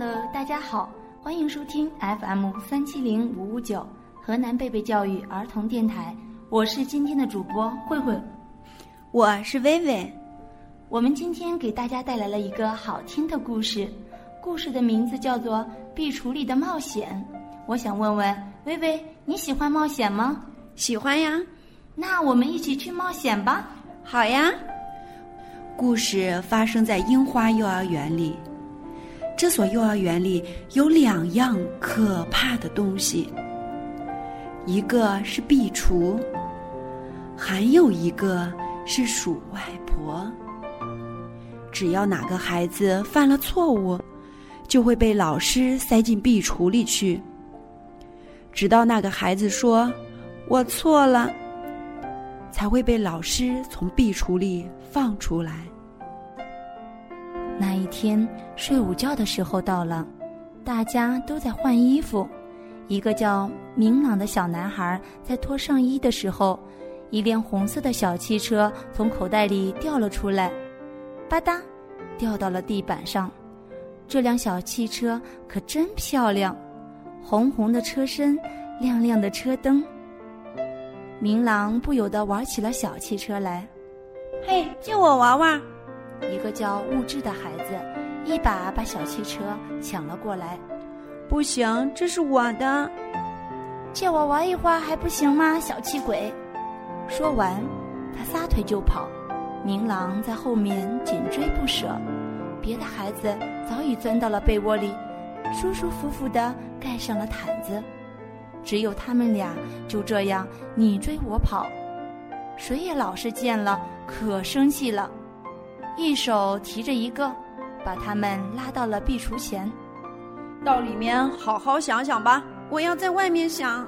Hello，大家好，欢迎收听 FM 三七零五五九河南贝贝教育儿童电台，我是今天的主播慧慧，我是薇薇。我们今天给大家带来了一个好听的故事，故事的名字叫做《壁橱里的冒险》。我想问问薇薇，你喜欢冒险吗？喜欢呀。那我们一起去冒险吧。好呀。故事发生在樱花幼儿园里。这所幼儿园里有两样可怕的东西，一个是壁橱，还有一个是鼠外婆。只要哪个孩子犯了错误，就会被老师塞进壁橱里去，直到那个孩子说“我错了”，才会被老师从壁橱里放出来。那一天睡午觉的时候到了，大家都在换衣服。一个叫明朗的小男孩在脱上衣的时候，一辆红色的小汽车从口袋里掉了出来，吧嗒，掉到了地板上。这辆小汽车可真漂亮，红红的车身，亮亮的车灯。明朗不由得玩起了小汽车来。嘿，借我玩玩。一个叫物质的孩子，一把把小汽车抢了过来。不行，这是我的，借我玩一会儿还不行吗？小气鬼！说完，他撒腿就跑。明朗在后面紧追不舍。别的孩子早已钻到了被窝里，舒舒服服地盖上了毯子。只有他们俩就这样你追我跑。谁也老是见了可生气了。一手提着一个，把他们拉到了壁橱前，到里面好好想想吧。我要在外面想。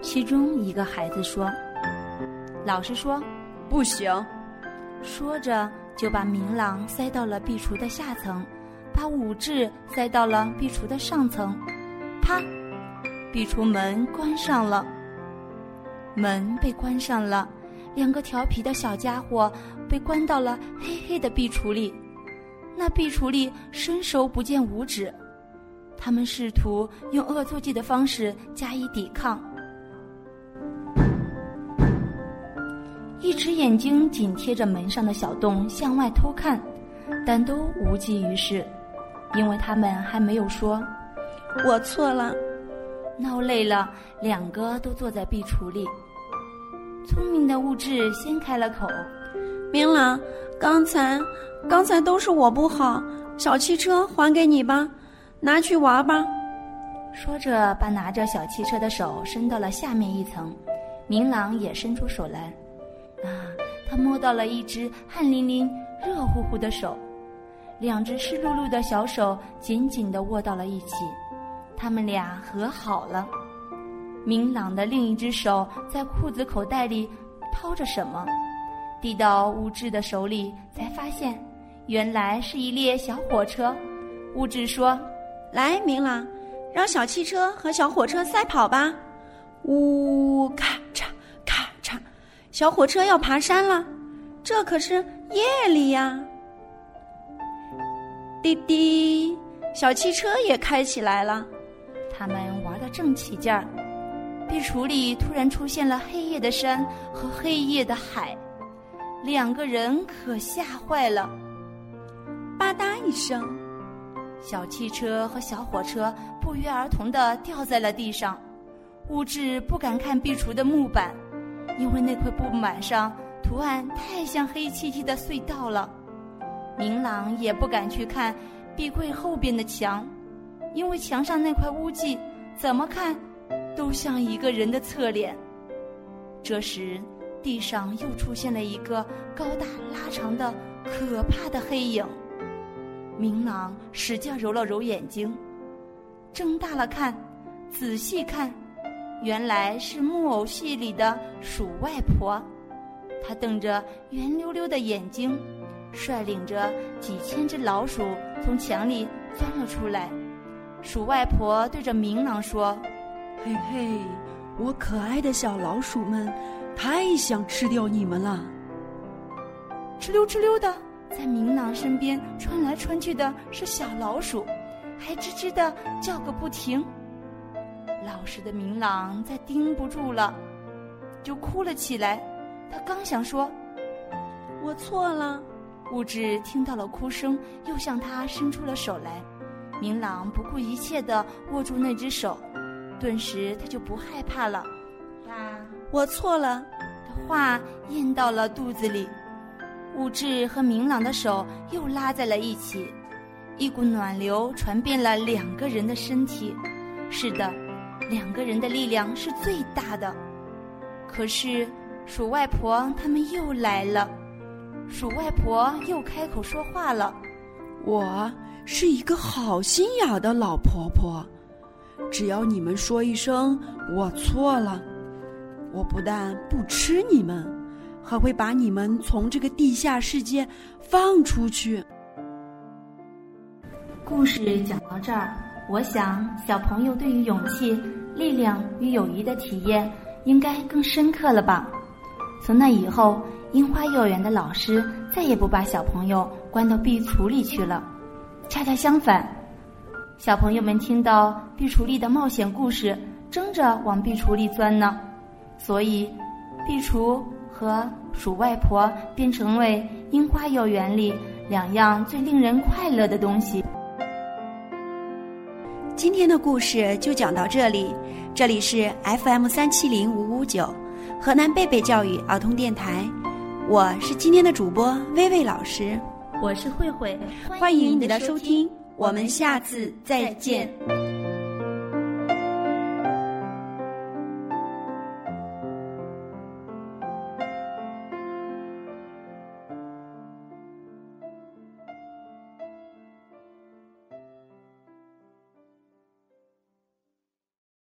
其中一个孩子说：“老师说，不行。”说着就把明朗塞到了壁橱的下层，把武志塞到了壁橱的上层。啪！壁橱门关上了。门被关上了。两个调皮的小家伙被关到了黑黑的壁橱里，那壁橱里伸手不见五指。他们试图用恶作剧的方式加以抵抗，一只眼睛紧贴着门上的小洞向外偷看，但都无济于事，因为他们还没有说“我错了”。闹累了，两个都坐在壁橱里。聪明的物质先开了口：“明朗，刚才，刚才都是我不好，小汽车还给你吧，拿去玩吧。”说着，把拿着小汽车的手伸到了下面一层。明朗也伸出手来，啊，他摸到了一只汗淋淋、热乎乎的手，两只湿漉漉的小手紧紧地握到了一起，他们俩和好了。明朗的另一只手在裤子口袋里掏着什么，递到物质的手里，才发现原来是一列小火车。物质说：“来，明朗，让小汽车和小火车赛跑吧！”呜，咔嚓咔嚓，小火车要爬山了，这可是夜里呀！滴滴，小汽车也开起来了，他们玩的正起劲儿。壁橱里突然出现了黑夜的山和黑夜的海，两个人可吓坏了。吧嗒一声，小汽车和小火车不约而同地掉在了地上。物质不敢看壁橱的木板，因为那块布板上图案太像黑漆漆的隧道了。明朗也不敢去看壁柜后边的墙，因为墙上那块污迹怎么看？都像一个人的侧脸。这时，地上又出现了一个高大拉长的可怕的黑影。明朗使劲揉了揉眼睛，睁大了看，仔细看，原来是木偶戏里的鼠外婆。她瞪着圆溜溜的眼睛，率领着几千只老鼠从墙里钻了出来。鼠外婆对着明朗说。嘿嘿，我可爱的小老鼠们，太想吃掉你们了！哧溜哧溜的，在明朗身边穿来穿去的是小老鼠，还吱吱的叫个不停。老实的明朗再盯不住了，就哭了起来。他刚想说“我错了”，物质听到了哭声，又向他伸出了手来。明朗不顾一切地握住那只手，顿时他就不害怕了。他“我错了”的话咽到了肚子里。物质和明朗的手又拉在了一起，一股暖流传遍了两个人的身体。是的。两个人的力量是最大的，可是鼠外婆他们又来了。鼠外婆又开口说话了：“我是一个好心眼的老婆婆，只要你们说一声我错了，我不但不吃你们，还会把你们从这个地下世界放出去。”故事讲到这儿。我想，小朋友对于勇气、力量与友谊的体验应该更深刻了吧？从那以后，樱花幼儿园的老师再也不把小朋友关到壁橱里去了。恰恰相反，小朋友们听到壁橱里的冒险故事，争着往壁橱里钻呢。所以，壁橱和鼠外婆便成为樱花幼儿园里两样最令人快乐的东西。今天的故事就讲到这里，这里是 FM 三七零五五九，河南贝贝教育儿童电台，我是今天的主播薇薇老师，我是慧慧，欢迎你的收听，我们下次再见。